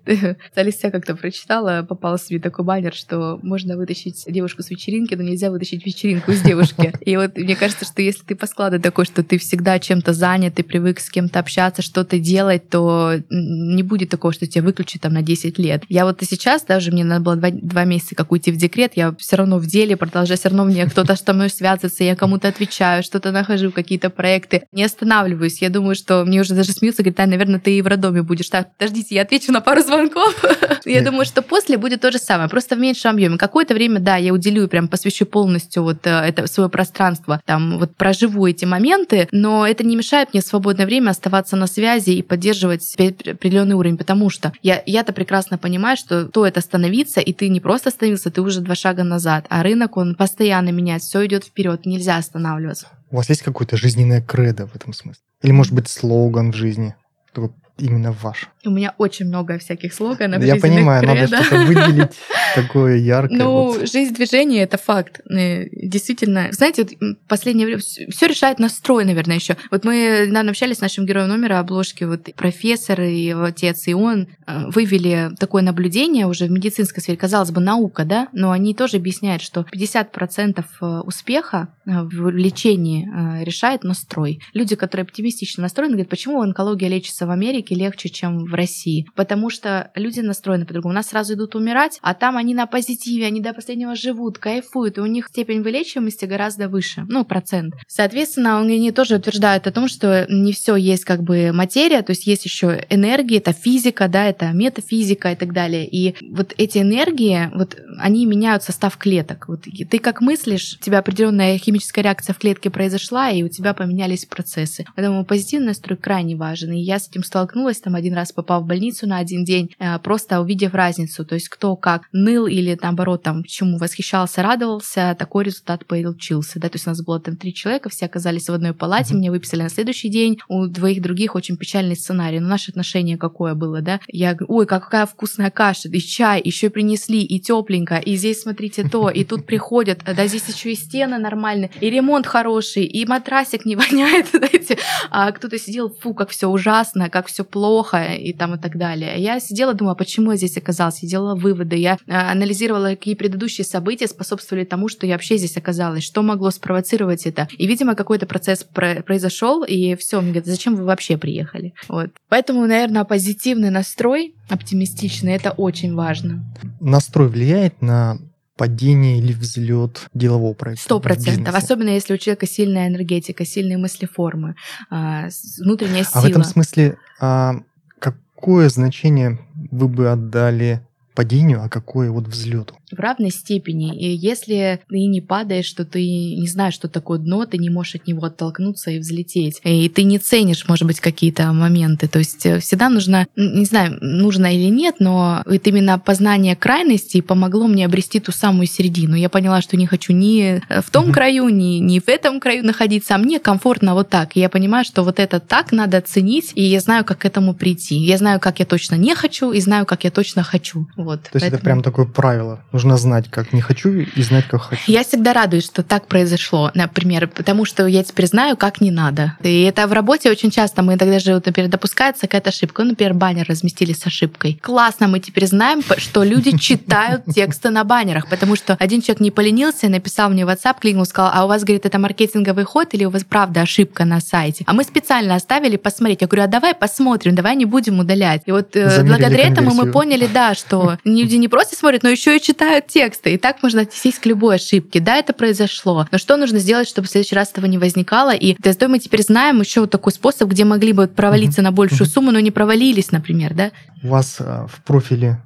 [SPEAKER 2] Я как-то прочитала, попал себе такой баннер, что можно вытащить девушку с вечеринки, но нельзя вытащить вечеринку из девушки. И вот мне кажется, что если ты по складу такой, что ты всегда чем-то занят, ты привык с кем-то общаться, что-то делать, то не будет такого, что тебя выключат там на 10 лет. Я вот и сейчас, даже мне надо было два, два месяца как уйти в декрет, я все равно в деле продолжаю, все равно мне кто-то со мной связывается, я кому-то отвечаю, что-то нахожу, какие-то проекты. Не останавливаюсь. Я думаю, что мне уже даже смеются, говорят, наверное, ты и в роддоме доме будешь. Так, подождите, я отвечу на пару звонков. Я думаю, что после будет то же самое, просто в меньшем объеме. Какое-то время, да, я уделю, прям посвящу полностью вот э, это свое пространство, там вот проживу эти моменты, но это не мешает мне в свободное время оставаться на связи и поддерживать себе определенный уровень, потому что я, я-то прекрасно понимаю, что стоит остановиться, и ты не просто остановился, ты уже два шага назад, а рынок, он постоянно меняется, все идет вперед, нельзя останавливаться.
[SPEAKER 1] У вас есть какое-то жизненное кредо в этом смысле? Или, может быть, слоган в жизни? Такой именно ваш?
[SPEAKER 2] У меня очень много всяких слоганов.
[SPEAKER 1] Я понимаю, кредо. надо что-то выделить такое яркое.
[SPEAKER 2] Ну, вот. жизнь движения это факт. Э, действительно. Знаете, вот последнее время все решает настрой, наверное, еще. Вот мы недавно общались с нашим героем номера обложки, вот профессор и его отец, и он э, вывели такое наблюдение уже в медицинской сфере. Казалось бы, наука, да, но они тоже объясняют, что 50% э, успеха в лечении решает настрой. Люди, которые оптимистично настроены, говорят, почему онкология лечится в Америке легче, чем в России, потому что люди настроены по-другому. У нас сразу идут умирать, а там они на позитиве, они до последнего живут, кайфуют, и у них степень вылечиваемости гораздо выше, ну, процент. Соответственно, они тоже утверждают о том, что не все есть как бы материя, то есть есть еще энергия, это физика, да, это метафизика и так далее. И вот эти энергии, вот они меняют состав клеток. Вот ты как мыслишь, у тебя определенная химическая реакция в клетке произошла, и у тебя поменялись процессы. Поэтому позитивный настрой крайне важен. И я с этим столкнулась там один раз попав в больницу на один день, э, просто увидев разницу, то есть кто как ныл или наоборот там чему восхищался, радовался, такой результат получился. Да? То есть у нас было там три человека, все оказались в одной палате, mm-hmm. мне выписали на следующий день, у двоих других очень печальный сценарий. Но наше отношение какое было, да? Я говорю, ой, какая вкусная каша, и чай, еще принесли, и тепленько, и здесь смотрите то, и тут приходят, да здесь еще и стены нормальные, и ремонт хороший, и матрасик не воняет, знаете, а кто-то сидел, фу, как все ужасно, как все плохо, и там и так далее. Я сидела, думала, почему я здесь оказалась, я делала выводы, я э, анализировала, какие предыдущие события способствовали тому, что я вообще здесь оказалась, что могло спровоцировать это. И, видимо, какой-то процесс произошел, и все, мне говорят, зачем вы вообще приехали? Вот. Поэтому, наверное, позитивный настрой, оптимистичный, это очень важно.
[SPEAKER 1] Настрой влияет на падение или взлет делового проекта.
[SPEAKER 2] Сто процентов. Особенно если у человека сильная энергетика, сильные мыслеформы, а, внутренняя сила.
[SPEAKER 1] А в этом смысле а, какое значение вы бы отдали падению, а какое вот взлету?
[SPEAKER 2] В равной степени. И если ты не падаешь, что ты не знаешь, что такое дно, ты не можешь от него оттолкнуться и взлететь. И ты не ценишь, может быть, какие-то моменты. То есть э, всегда нужно, не знаю, нужно или нет, но это именно познание крайности помогло мне обрести ту самую середину. Я поняла, что не хочу ни в том краю, ни, ни в этом краю находиться, а мне комфортно вот так. И я понимаю, что вот это так надо ценить, и я знаю, как к этому прийти. Я знаю, как я точно не хочу, и знаю, как я точно хочу. Вот. То
[SPEAKER 1] есть Поэтому... это прям такое правило. Нужно знать, как не хочу, и знать, как хочу.
[SPEAKER 2] Я всегда радуюсь, что так произошло, например, потому что я теперь знаю, как не надо. И это в работе очень часто мы тогда же, вот, например, допускается какая-то ошибка. Ну, например, баннер разместили с ошибкой. Классно, мы теперь знаем, что люди читают тексты на баннерах, потому что один человек не поленился написал мне в WhatsApp, кликнул, сказал, а у вас, говорит, это маркетинговый ход или у вас правда ошибка на сайте? А мы специально оставили посмотреть. Я говорю, а давай посмотрим, давай не будем удалять. И вот э, Замерили благодаря этому мы поняли, да, что люди не просто смотрят, но еще и читают текста. И так можно отнестись к любой ошибке. Да, это произошло. Но что нужно сделать, чтобы в следующий раз этого не возникало? И ТСД мы теперь знаем еще вот такой способ, где могли бы провалиться на большую сумму, но не провалились, например, да?
[SPEAKER 1] У вас а, в профиле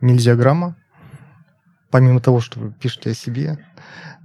[SPEAKER 1] нельзя грамма, помимо того, что вы пишете о себе,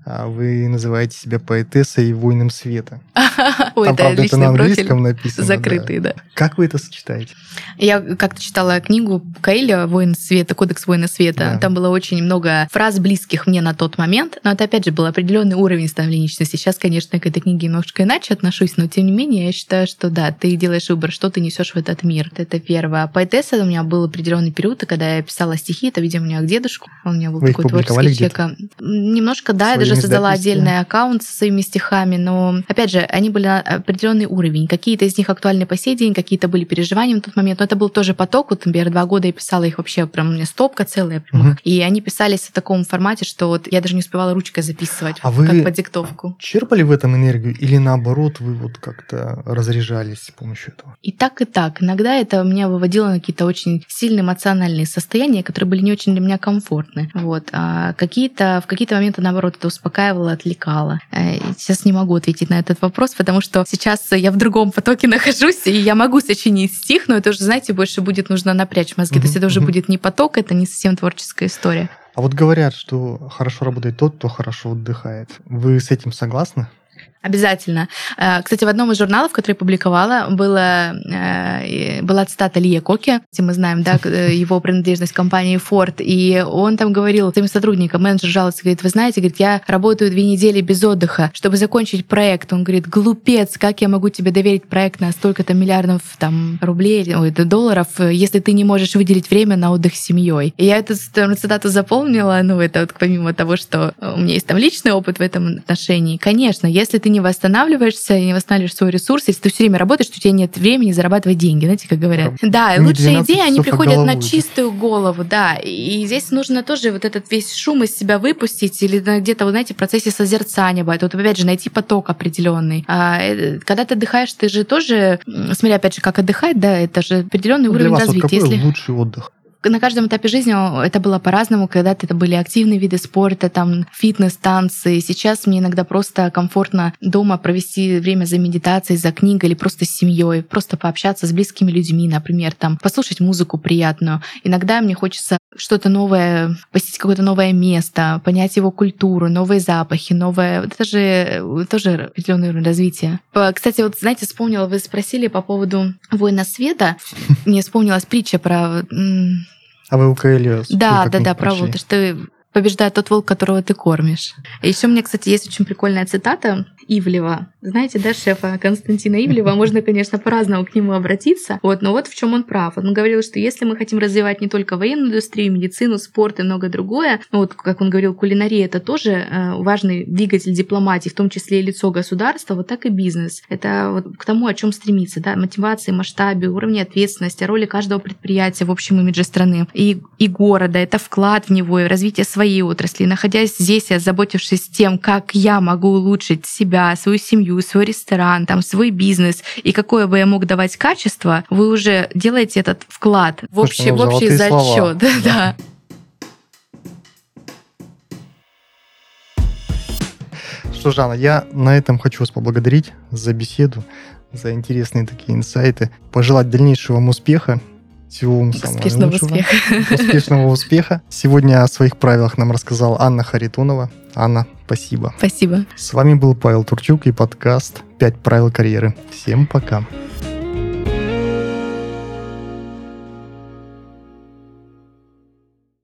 [SPEAKER 1] вы называете себя поэтессой и воином света.
[SPEAKER 2] Ой, Там,
[SPEAKER 1] да, правда, это на английском написано.
[SPEAKER 2] Закрытый, да.
[SPEAKER 1] Как вы это сочетаете?
[SPEAKER 2] Я как-то читала книгу Каэля «Воин света», «Кодекс воина света». Да. Там было очень много фраз, близких мне на тот момент, но это, опять же, был определенный уровень становления личности. Сейчас, конечно, к этой книге немножко иначе отношусь, но, тем не менее, я считаю, что да, ты делаешь выбор, что ты несешь в этот мир. Это первое. А поэтесса у меня был определенный период, когда я писала стихи, это, видимо, у меня к дедушку. Он у меня был
[SPEAKER 1] Вы
[SPEAKER 2] такой творческий человек. Немножко, да, я даже даже создала отдельный аккаунт со своими стихами, но, опять же, они были на определенный уровень. Какие-то из них актуальны по сей день, какие-то были переживания в тот момент, но это был тоже поток. Вот, например, два года я писала их вообще, прям у меня стопка целая. Прям. Угу. И они писались в таком формате, что вот я даже не успевала ручкой записывать, а вы как по диктовку.
[SPEAKER 1] черпали в этом энергию или наоборот вы вот как-то разряжались с помощью этого?
[SPEAKER 2] И так, и так. Иногда это меня выводило на какие-то очень сильные эмоциональные состояния, которые были не очень для меня комфортны. Вот. А какие-то, в какие-то моменты, наоборот, это успокаивала, отвлекала? Э, сейчас не могу ответить на этот вопрос, потому что сейчас я в другом потоке нахожусь, и я могу сочинить стих, но это уже, знаете, больше будет нужно напрячь мозги. Mm-hmm. То есть это уже mm-hmm. будет не поток, это не совсем творческая история.
[SPEAKER 1] А вот говорят, что хорошо работает тот, кто хорошо отдыхает. Вы с этим согласны?
[SPEAKER 2] Обязательно. Э, кстати, в одном из журналов, который я публиковала, было, э, была цитата Лия Коки. Мы знаем, да, э, его принадлежность компании Ford. И он там говорил своим сотрудникам, менеджер жалуется, говорит, вы знаете, говорит, я работаю две недели без отдыха, чтобы закончить проект. Он говорит, глупец, как я могу тебе доверить проект на столько-то миллиардов там, рублей, ой, долларов, если ты не можешь выделить время на отдых с семьей. И я эту цитату запомнила, ну, это вот помимо того, что у меня есть там личный опыт в этом отношении. Конечно, если ты не восстанавливаешься, не восстанавливаешь свой ресурс, если ты все время работаешь, то у тебя нет времени зарабатывать деньги, знаете, как говорят. Да, и лучшие идеи, они приходят на чистую голову, да. И здесь нужно тоже вот этот весь шум из себя выпустить или где-то, вы знаете, в процессе созерцания бывает. Вот опять же, найти поток определенный. А, э, когда ты отдыхаешь, ты же тоже, смотря опять же, как отдыхать, да, это же определенный уровень
[SPEAKER 1] вас
[SPEAKER 2] развития.
[SPEAKER 1] Вот какой если... лучший отдых?
[SPEAKER 2] На каждом этапе жизни это было по-разному. Когда-то это были активные виды спорта, там фитнес, танцы. Сейчас мне иногда просто комфортно дома провести время за медитацией, за книгой или просто с семьей, просто пообщаться с близкими людьми, например, там послушать музыку приятную. Иногда мне хочется что-то новое, посетить какое-то новое место, понять его культуру, новые запахи, новое... Это же тоже определенный уровень развития. Кстати, вот знаете, вспомнила, вы спросили по поводу «Война света». Мне вспомнилась притча про
[SPEAKER 1] а вы у Каэлио?
[SPEAKER 2] Да, да, да, про вот, что побеждает тот волк, которого ты кормишь. Еще у меня, кстати, есть очень прикольная цитата Ивлева. Знаете, да, шефа Константина Ивлева, можно, конечно, по-разному к нему обратиться, вот, но вот в чем он прав. Он говорил, что если мы хотим развивать не только военную индустрию, медицину, спорт и многое другое, ну, вот, как он говорил, кулинария — это тоже э, важный двигатель дипломатии, в том числе и лицо государства, вот так и бизнес. Это вот к тому, о чем стремиться, да, мотивации, масштабе, уровне ответственности, роли каждого предприятия в общем имидже страны и, и города, это вклад в него и развитие своей отрасли. Находясь здесь и озаботившись тем, как я могу улучшить себя, свою семью, свой ресторан, там, свой бизнес, и какое бы я мог давать качество, вы уже делаете этот вклад в общий, ну, в общий зачет. Да.
[SPEAKER 1] Что, Жанна, я на этом хочу вас поблагодарить за беседу, за интересные такие инсайты, пожелать дальнейшего вам успеха, самого
[SPEAKER 2] Успешного успеха.
[SPEAKER 1] Успешного успеха. Сегодня о своих правилах нам рассказала Анна Харитонова. Анна, спасибо.
[SPEAKER 2] Спасибо.
[SPEAKER 1] С вами был Павел Турчук и подкаст «Пять правил карьеры». Всем пока.